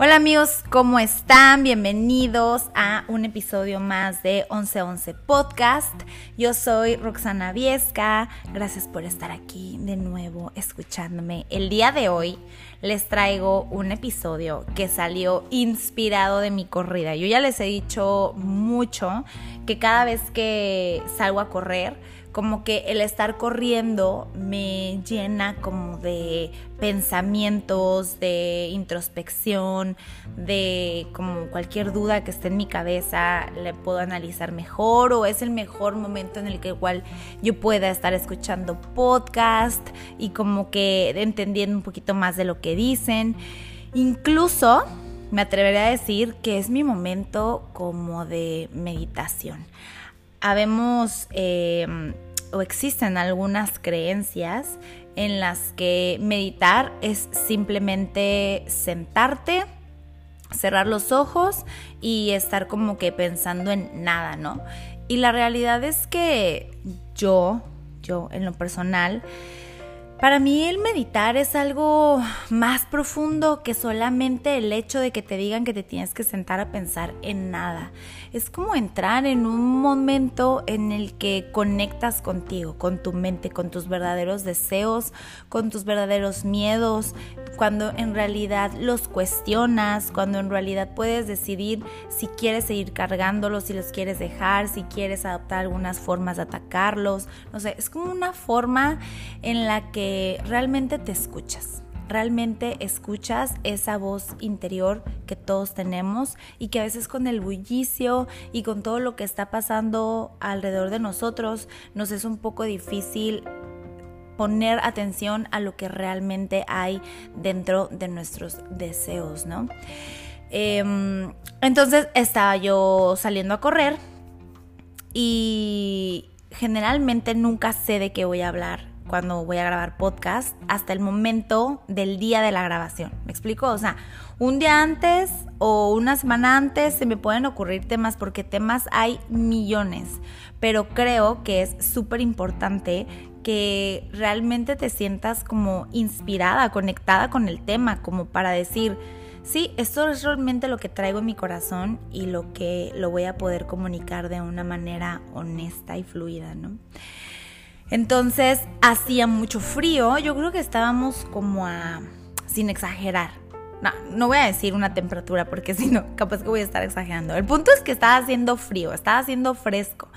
Hola amigos, ¿cómo están? Bienvenidos a un episodio más de 1111 Podcast. Yo soy Roxana Viesca. Gracias por estar aquí de nuevo escuchándome. El día de hoy les traigo un episodio que salió inspirado de mi corrida. Yo ya les he dicho mucho que cada vez que salgo a correr, como que el estar corriendo me llena como de pensamientos, de introspección, de como cualquier duda que esté en mi cabeza, le puedo analizar mejor o es el mejor momento en el que igual yo pueda estar escuchando podcast y como que entendiendo un poquito más de lo que dicen. Incluso me atrevería a decir que es mi momento como de meditación. Habemos... Eh, o existen algunas creencias en las que meditar es simplemente sentarte, cerrar los ojos y estar como que pensando en nada, ¿no? Y la realidad es que yo, yo en lo personal, para mí el meditar es algo más profundo que solamente el hecho de que te digan que te tienes que sentar a pensar en nada. Es como entrar en un momento en el que conectas contigo, con tu mente, con tus verdaderos deseos, con tus verdaderos miedos, cuando en realidad los cuestionas, cuando en realidad puedes decidir si quieres seguir cargándolos, si los quieres dejar, si quieres adoptar algunas formas de atacarlos. No sé, es como una forma en la que realmente te escuchas. Realmente escuchas esa voz interior que todos tenemos y que a veces con el bullicio y con todo lo que está pasando alrededor de nosotros nos es un poco difícil poner atención a lo que realmente hay dentro de nuestros deseos, ¿no? Em, entonces estaba yo saliendo a correr y generalmente nunca sé de qué voy a hablar cuando voy a grabar podcast hasta el momento del día de la grabación. ¿Me explico? O sea, un día antes o una semana antes se me pueden ocurrir temas porque temas hay millones, pero creo que es súper importante que realmente te sientas como inspirada, conectada con el tema, como para decir, sí, esto es realmente lo que traigo en mi corazón y lo que lo voy a poder comunicar de una manera honesta y fluida, ¿no? Entonces hacía mucho frío, yo creo que estábamos como a, sin exagerar, no, no voy a decir una temperatura porque si no, capaz que voy a estar exagerando. El punto es que estaba haciendo frío, estaba haciendo fresco.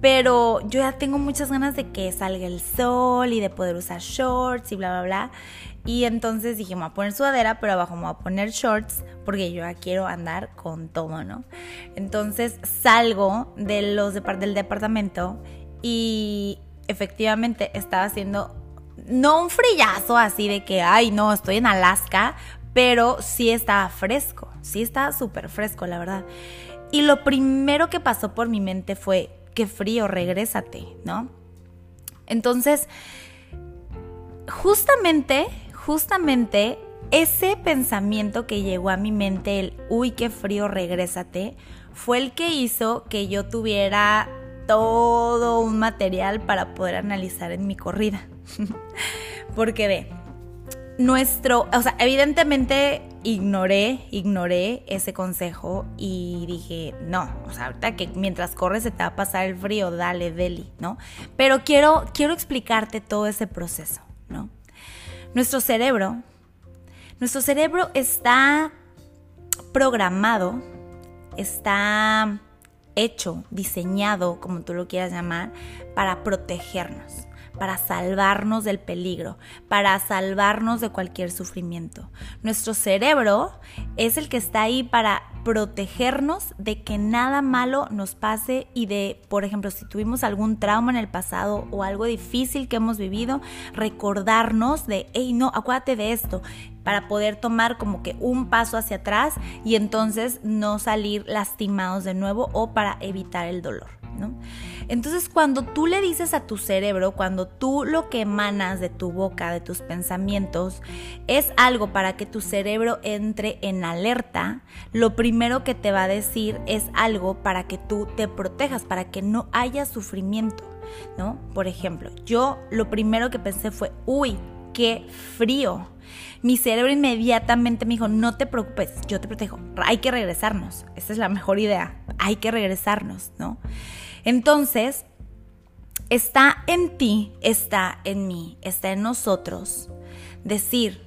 Pero yo ya tengo muchas ganas de que salga el sol y de poder usar shorts y bla, bla, bla. Y entonces dije, me voy a poner sudadera, pero abajo me voy a poner shorts porque yo ya quiero andar con todo, ¿no? Entonces salgo de los del departamento y efectivamente estaba haciendo, no un frillazo así de que, ay, no, estoy en Alaska, pero sí estaba fresco, sí estaba súper fresco, la verdad. Y lo primero que pasó por mi mente fue, qué frío, regrésate, ¿no? Entonces, justamente, justamente ese pensamiento que llegó a mi mente, el, uy, qué frío, regrésate, fue el que hizo que yo tuviera todo un material para poder analizar en mi corrida. Porque ve, nuestro, o sea, evidentemente ignoré, ignoré ese consejo y dije, no, o sea, ahorita que mientras corres se te va a pasar el frío, dale, deli, ¿no? Pero quiero, quiero explicarte todo ese proceso, ¿no? Nuestro cerebro, nuestro cerebro está programado, está hecho, diseñado, como tú lo quieras llamar, para protegernos para salvarnos del peligro, para salvarnos de cualquier sufrimiento. Nuestro cerebro es el que está ahí para protegernos de que nada malo nos pase y de, por ejemplo, si tuvimos algún trauma en el pasado o algo difícil que hemos vivido, recordarnos de, hey, no, acuérdate de esto, para poder tomar como que un paso hacia atrás y entonces no salir lastimados de nuevo o para evitar el dolor. Entonces cuando tú le dices a tu cerebro, cuando tú lo que emanas de tu boca, de tus pensamientos, es algo para que tu cerebro entre en alerta, lo primero que te va a decir es algo para que tú te protejas, para que no haya sufrimiento, ¿no? Por ejemplo, yo lo primero que pensé fue, uy, qué frío. Mi cerebro inmediatamente me dijo, no te preocupes, yo te protejo, hay que regresarnos. Esa es la mejor idea, hay que regresarnos, ¿no? Entonces, está en ti, está en mí, está en nosotros decir,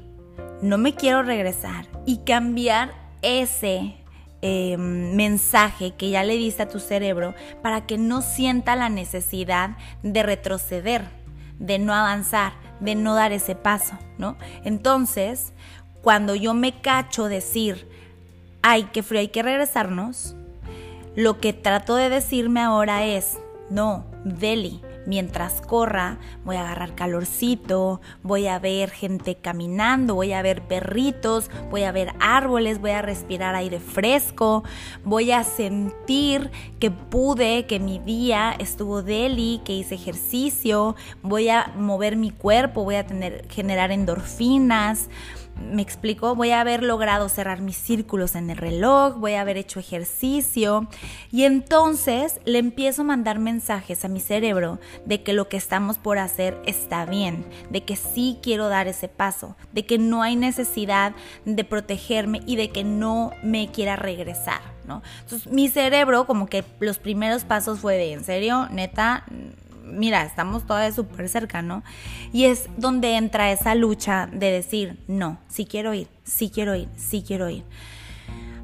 no me quiero regresar y cambiar ese em, mensaje que ya le diste a tu cerebro para que no sienta la necesidad de retroceder, de no avanzar, de no dar ese paso, ¿no? Entonces, cuando yo me cacho decir, ay, qué frío, hay que regresarnos, lo que trato de decirme ahora es, no, Deli, mientras corra, voy a agarrar calorcito, voy a ver gente caminando, voy a ver perritos, voy a ver árboles, voy a respirar aire fresco, voy a sentir que pude, que mi día estuvo deli, que hice ejercicio, voy a mover mi cuerpo, voy a tener generar endorfinas me explico, voy a haber logrado cerrar mis círculos en el reloj, voy a haber hecho ejercicio y entonces le empiezo a mandar mensajes a mi cerebro de que lo que estamos por hacer está bien, de que sí quiero dar ese paso, de que no hay necesidad de protegerme y de que no me quiera regresar, ¿no? Entonces mi cerebro como que los primeros pasos fue de, ¿en serio? Neta, mira, estamos todavía súper cerca, ¿no? Y es donde entra esa lucha de decir, no, sí quiero ir, sí quiero ir, sí quiero ir.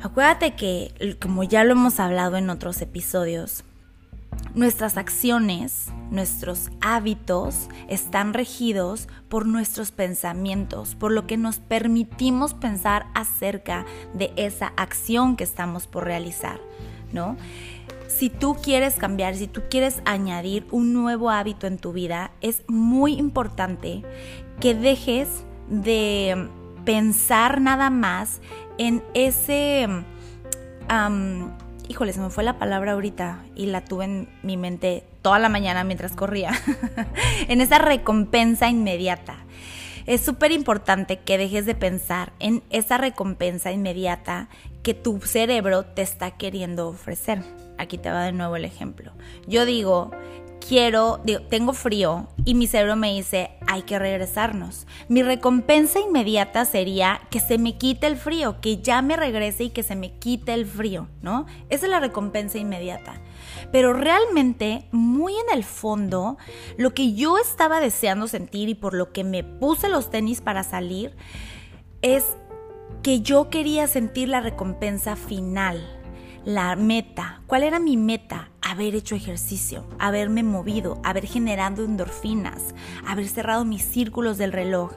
Acuérdate que, como ya lo hemos hablado en otros episodios, nuestras acciones, nuestros hábitos están regidos por nuestros pensamientos, por lo que nos permitimos pensar acerca de esa acción que estamos por realizar, ¿no? Si tú quieres cambiar, si tú quieres añadir un nuevo hábito en tu vida, es muy importante que dejes de pensar nada más en ese... híjole, se me fue la palabra ahorita y la tuve en mi mente toda la mañana mientras corría. en esa recompensa inmediata. Es súper importante que dejes de pensar en esa recompensa inmediata que tu cerebro te está queriendo ofrecer aquí te va de nuevo el ejemplo. Yo digo, quiero, tengo frío y mi cerebro me dice, hay que regresarnos. Mi recompensa inmediata sería que se me quite el frío, que ya me regrese y que se me quite el frío, ¿no? Esa es la recompensa inmediata. Pero realmente, muy en el fondo, lo que yo estaba deseando sentir y por lo que me puse los tenis para salir, es que yo quería sentir la recompensa final la meta. ¿Cuál era mi meta? Haber hecho ejercicio, haberme movido, haber generado endorfinas, haber cerrado mis círculos del reloj,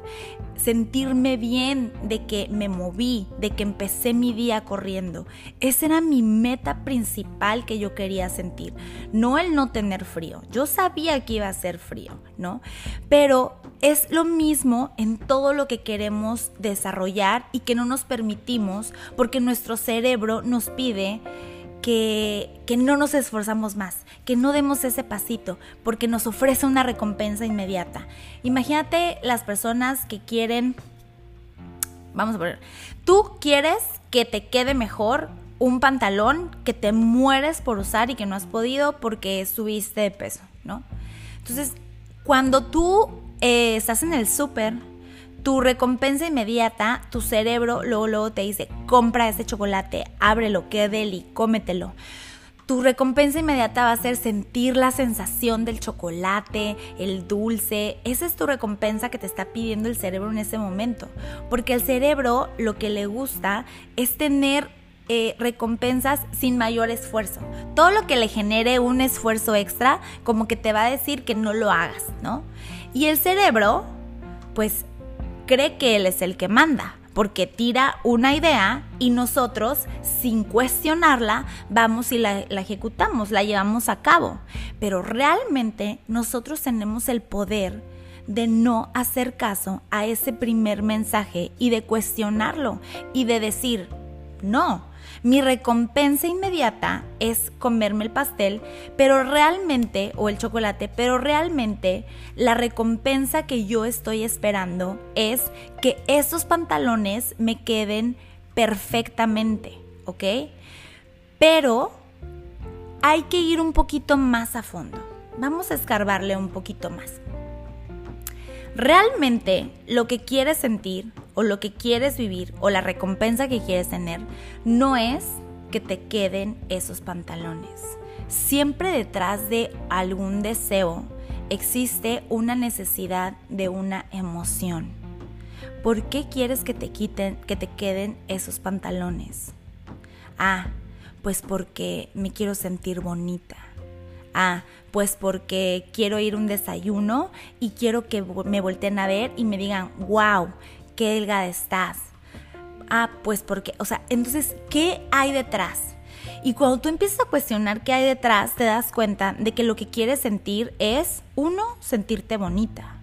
sentirme bien de que me moví, de que empecé mi día corriendo. Esa era mi meta principal que yo quería sentir, no el no tener frío. Yo sabía que iba a ser frío, ¿no? Pero es lo mismo en todo lo que queremos desarrollar y que no nos permitimos porque nuestro cerebro nos pide que, que, no nos esforzamos más, que no demos ese pasito, porque nos ofrece una recompensa inmediata. Imagínate las personas que quieren, vamos a poner, tú quieres que te quede mejor un pantalón que te mueres por usar y que no has podido porque subiste de peso, ¿no? Entonces, cuando tú eh, estás en el súper, tu recompensa inmediata, tu cerebro luego, luego te dice, compra ese chocolate, ábrelo, qué deli, cómetelo. Tu recompensa inmediata va a ser sentir la sensación del chocolate, el dulce. Esa es tu recompensa que te está pidiendo el cerebro en ese momento. Porque al cerebro lo que le gusta es tener eh, recompensas sin mayor esfuerzo. Todo lo que le genere un esfuerzo extra, como que te va a decir que no lo hagas, ¿no? Y el cerebro, pues cree que él es el que manda, porque tira una idea y nosotros, sin cuestionarla, vamos y la, ejecutamos, la llevamos a cabo. Pero realmente nosotros tenemos el poder de no hacer caso a ese primer mensaje y de cuestionarlo y de decir, no, mi recompensa inmediata es comerme el pastel, pero realmente, o el chocolate, pero realmente la recompensa que yo estoy esperando es que esos pantalones me queden perfectamente, ¿ok? Pero hay que ir un poquito más a fondo. Vamos a escarbarle un poquito más. Realmente lo que quieres sentir o lo que quieres vivir o la recompensa que quieres tener no es que te queden esos pantalones. Siempre detrás de algún deseo existe una necesidad de una emoción. ¿Por qué quieres que te quiten, que te queden esos pantalones? Ah, pues porque me quiero sentir bonita. Ah, pues porque quiero ir a un desayuno y quiero que me volteen a ver y me digan, wow, qué delgada estás. Ah, pues porque, o sea, entonces, ¿qué hay detrás? Y cuando tú empiezas a cuestionar qué hay detrás, te das cuenta de que lo que quieres sentir es, uno, sentirte bonita.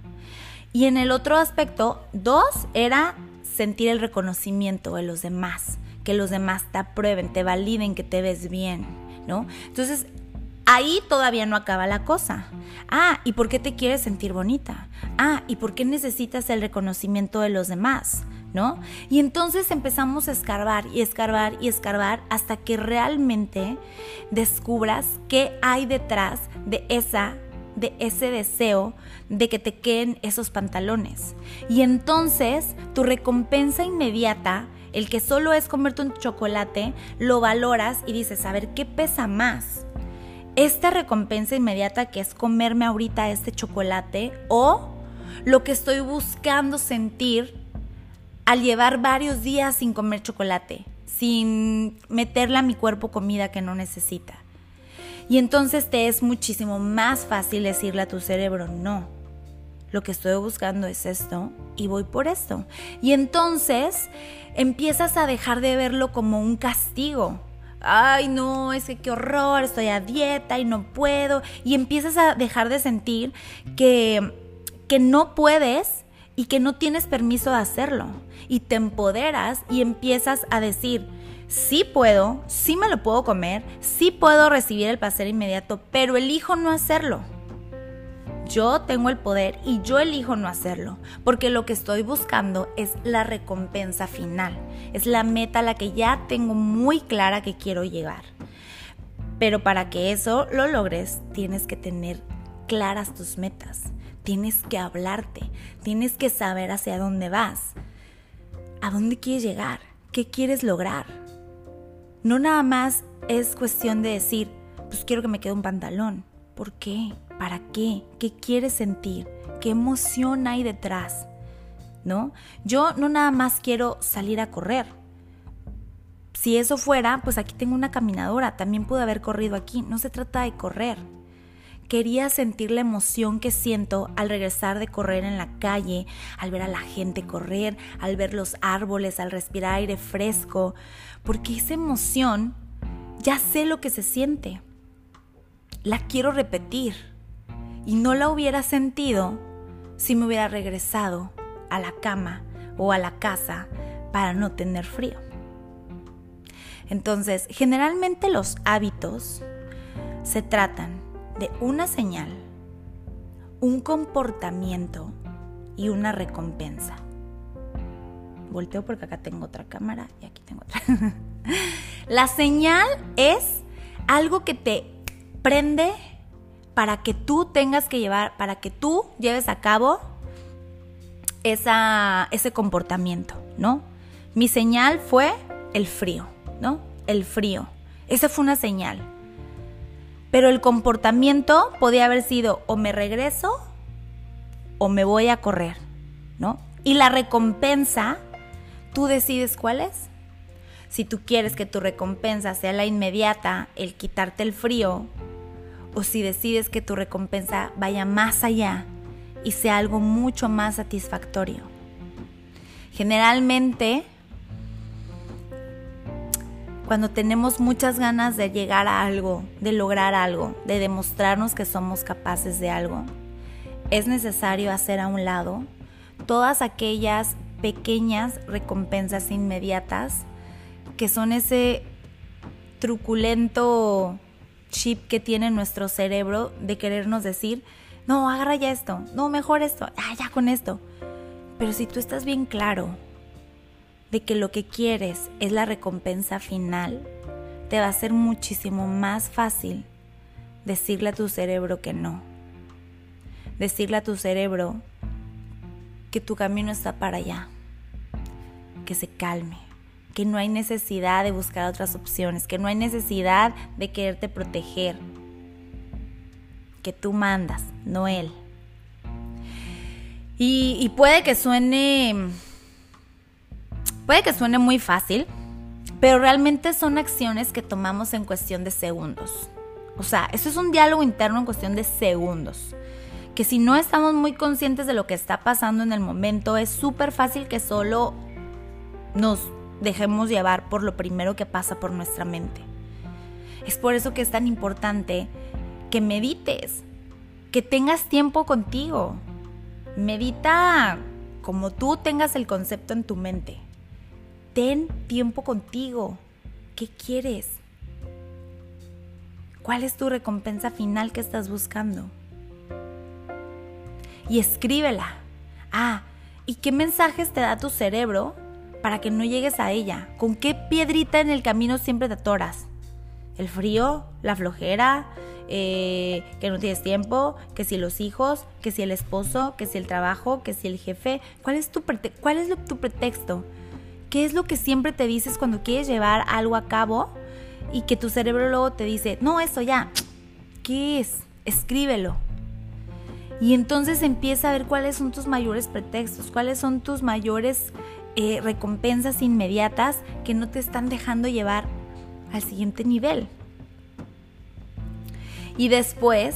Y en el otro aspecto, dos, era sentir el reconocimiento de los demás, que los demás te aprueben, te validen que te ves bien, ¿no? Entonces, Ahí todavía no acaba la cosa. Ah, ¿y por qué te quieres sentir bonita? Ah, ¿y por qué necesitas el reconocimiento de los demás? ¿No? Y entonces empezamos a escarbar y escarbar y escarbar hasta que realmente descubras qué hay detrás de esa de ese deseo de que te queden esos pantalones. Y entonces tu recompensa inmediata, el que solo es comerte un chocolate, lo valoras y dices, a ver, ¿qué pesa más? Esta recompensa inmediata que es comerme ahorita este chocolate o lo que estoy buscando sentir al llevar varios días sin comer chocolate, sin meterle a mi cuerpo comida que no necesita. Y entonces te es muchísimo más fácil decirle a tu cerebro, no, lo que estoy buscando es esto y voy por esto. Y entonces empiezas a dejar de verlo como un castigo, ay no, es que qué horror, estoy a dieta y no puedo. Y empiezas a dejar de sentir que, que no puedes y que no tienes permiso de hacerlo. Y te empoderas y empiezas a decir, sí puedo, sí me lo puedo comer, sí puedo recibir el placer inmediato, pero elijo no hacerlo. Yo tengo el poder y yo elijo no hacerlo, porque lo que estoy buscando es la recompensa final, es la meta a la que ya tengo muy clara que quiero llegar. Pero para que eso lo logres, tienes que tener claras tus metas, tienes que hablarte, tienes que saber hacia dónde vas, a dónde quieres llegar, qué quieres lograr. No nada más es cuestión de decir, pues quiero que me quede un pantalón. ¿Por qué? ¿Para qué? ¿Qué quieres sentir? ¿Qué emoción hay detrás? ¿No? Yo no nada más quiero salir a correr. Si eso fuera, pues aquí tengo una caminadora, también pude haber corrido aquí. No se trata de correr. Quería sentir la emoción que siento al regresar de correr en la calle, al ver a la gente correr, al ver los árboles, al respirar aire fresco, porque esa emoción ya sé lo que se siente. La quiero repetir y no la hubiera sentido si me hubiera regresado a la cama o a la casa para no tener frío. Entonces, generalmente los hábitos se tratan de una señal, un comportamiento y una recompensa. Volteo porque acá tengo otra cámara y aquí tengo otra. la señal es algo que te prende para que tú tengas que llevar, para que tú lleves a cabo esa, ese comportamiento, ¿no? Mi señal fue el frío, ¿no? El frío. Esa fue una señal. Pero el comportamiento podía haber sido o me regreso o me voy a correr, ¿no? Y la recompensa, tú decides cuál es. Si tú quieres que tu recompensa sea la inmediata, el quitarte el frío, o si decides que tu recompensa vaya más allá y sea algo mucho más satisfactorio. Generalmente, cuando tenemos muchas ganas de llegar a algo, de lograr algo, de demostrarnos que somos capaces de algo, es necesario hacer a un lado todas aquellas pequeñas recompensas inmediatas que son ese truculento chip que tiene nuestro cerebro de querernos decir, no, agarra ya esto, no, mejor esto, ah, ya con esto. Pero si tú estás bien claro de que lo que quieres es la recompensa final, te va a ser muchísimo más fácil decirle a tu cerebro que no. Decirle a tu cerebro que tu camino está para allá, que se calme, que no hay necesidad de buscar otras opciones, que no hay necesidad de quererte proteger, que tú mandas, no él. Y, puede que suene, puede que suene muy fácil, pero realmente son acciones que tomamos en cuestión de segundos. O sea, eso es un diálogo interno en cuestión de segundos. Que si no estamos muy conscientes de lo que está pasando en el momento, es súper fácil que solo nos dejemos llevar por lo primero que pasa por nuestra mente. Es por eso que es tan importante que medites, que tengas tiempo contigo. Medita como tú tengas el concepto en tu mente. Ten tiempo contigo. ¿Qué quieres? ¿Cuál es tu recompensa final que estás buscando? Y escríbela. Ah, ¿y qué mensajes te da tu cerebro para que no llegues a ella? ¿Con qué piedrita en el camino siempre te atoras? ¿El frío? ¿La flojera? Eh, ¿Que no tienes tiempo? ¿Que si los hijos? ¿Que si el esposo? ¿Que si el trabajo? ¿Que si el jefe? ¿Cuál es tu, cuál es tu pretexto? ¿Qué es lo que siempre te dices cuando quieres llevar algo a cabo y que tu cerebro luego te dice, no, eso ya, ¿qué es? Escríbelo. Y entonces empieza a ver cuáles son tus mayores pretextos, cuáles son tus mayores eh, recompensas inmediatas que no te están dejando llevar al siguiente nivel. Y después,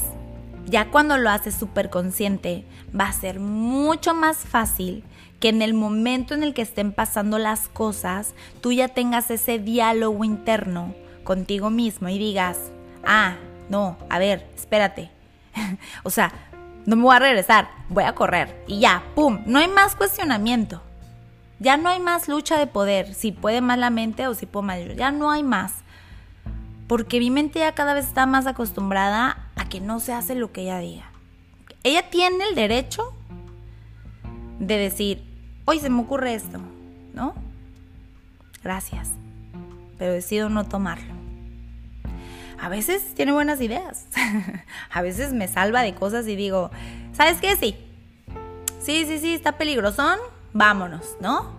ya cuando lo haces súper consciente, va a ser mucho más fácil que en el momento en el que estén pasando las cosas, tú ya tengas ese diálogo interno contigo mismo y digas, ah, no, a ver, espérate. o sea, no me voy a regresar, voy a correr y ya, ¡pum! No hay más cuestionamiento. Ya no hay más lucha de poder, si puede más la mente o si puedo más yo. Ya no hay más. Porque mi mente ya cada vez está más acostumbrada a que no se hace lo que ella diga. Ella tiene el derecho de decir, hoy se me ocurre esto, ¿no? Gracias pero decido no tomarlo. A veces tiene buenas ideas. a veces me salva de cosas y digo, ¿sabes qué? Sí. Sí, sí, sí, está peligrosón. Vámonos, ¿no?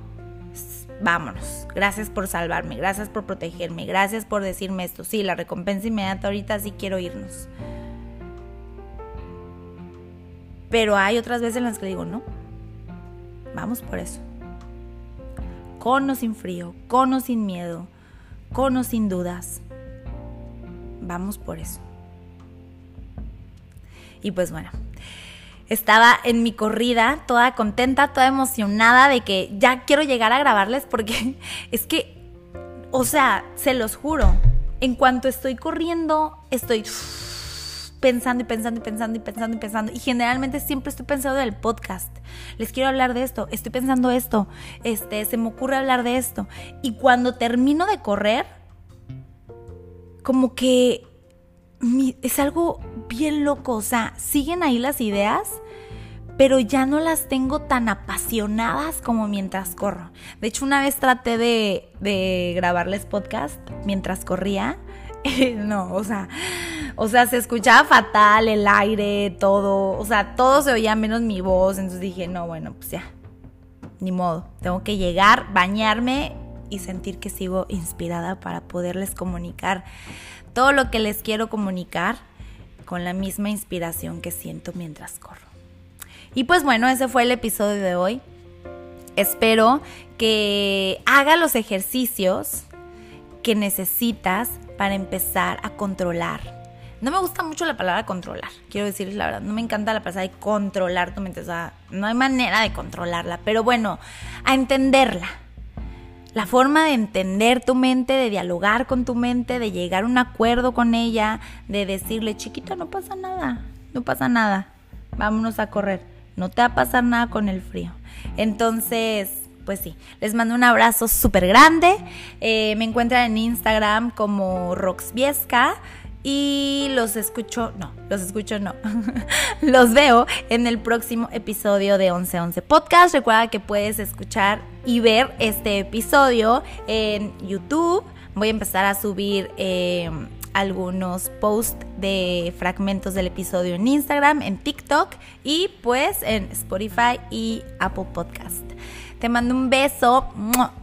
Vámonos. Gracias por salvarme, gracias por protegerme, gracias por decirme esto. Sí, la recompensa inmediata ahorita sí quiero irnos. Pero hay otras veces en las que digo, no. Vamos por eso. Con o sin frío, con o sin miedo, con o sin dudas. Vamos por eso. Y pues bueno, estaba en mi corrida, toda contenta, toda emocionada de que ya quiero llegar a grabarles porque es que, o sea, se los juro, en cuanto estoy corriendo, estoy pensando y pensando y pensando y pensando y pensando. Y generalmente siempre estoy pensando del podcast. Les quiero hablar de esto, estoy pensando esto, este, se me ocurre hablar de esto. Y cuando termino de correr, como que es algo bien loco. O sea, siguen ahí las ideas, pero ya no las tengo tan apasionadas como mientras corro. De hecho, una vez traté de, de grabarles podcast mientras corría. no, o sea, o sea, se escuchaba fatal el aire, todo, o sea, todo se oía menos mi voz, entonces dije, no, bueno, pues ya, ni modo, tengo que llegar, bañarme y sentir que sigo inspirada para poderles comunicar todo lo que les quiero comunicar con la misma inspiración que siento mientras corro. Y pues bueno, ese fue el episodio de hoy. Espero que haga los ejercicios que necesitas para empezar a controlar no me gusta mucho la palabra controlar, quiero decirles la verdad. No me encanta la palabra de controlar tu mente. O sea, no hay manera de controlarla. Pero bueno, a entenderla. La forma de entender tu mente, de dialogar con tu mente, de llegar a un acuerdo con ella, de decirle, chiquito, no pasa nada, no pasa nada, vámonos a correr, no te va a pasar nada con el frío. Entonces, pues sí, les mando un abrazo súper grande. Eh, me encuentran en Instagram como Roxviesca y los escucho, no, los escucho no, los veo en el próximo episodio de 1111 Podcast. Recuerda que puedes escuchar y ver este episodio en YouTube. Voy a empezar a subir eh, algunos posts de fragmentos del episodio en Instagram, en TikTok y pues en Spotify y Apple Podcast. Te mando un beso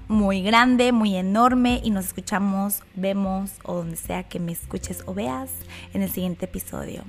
muy grande, muy enorme y nos escuchamos, vemos o donde sea que me escuches o veas en el siguiente episodio.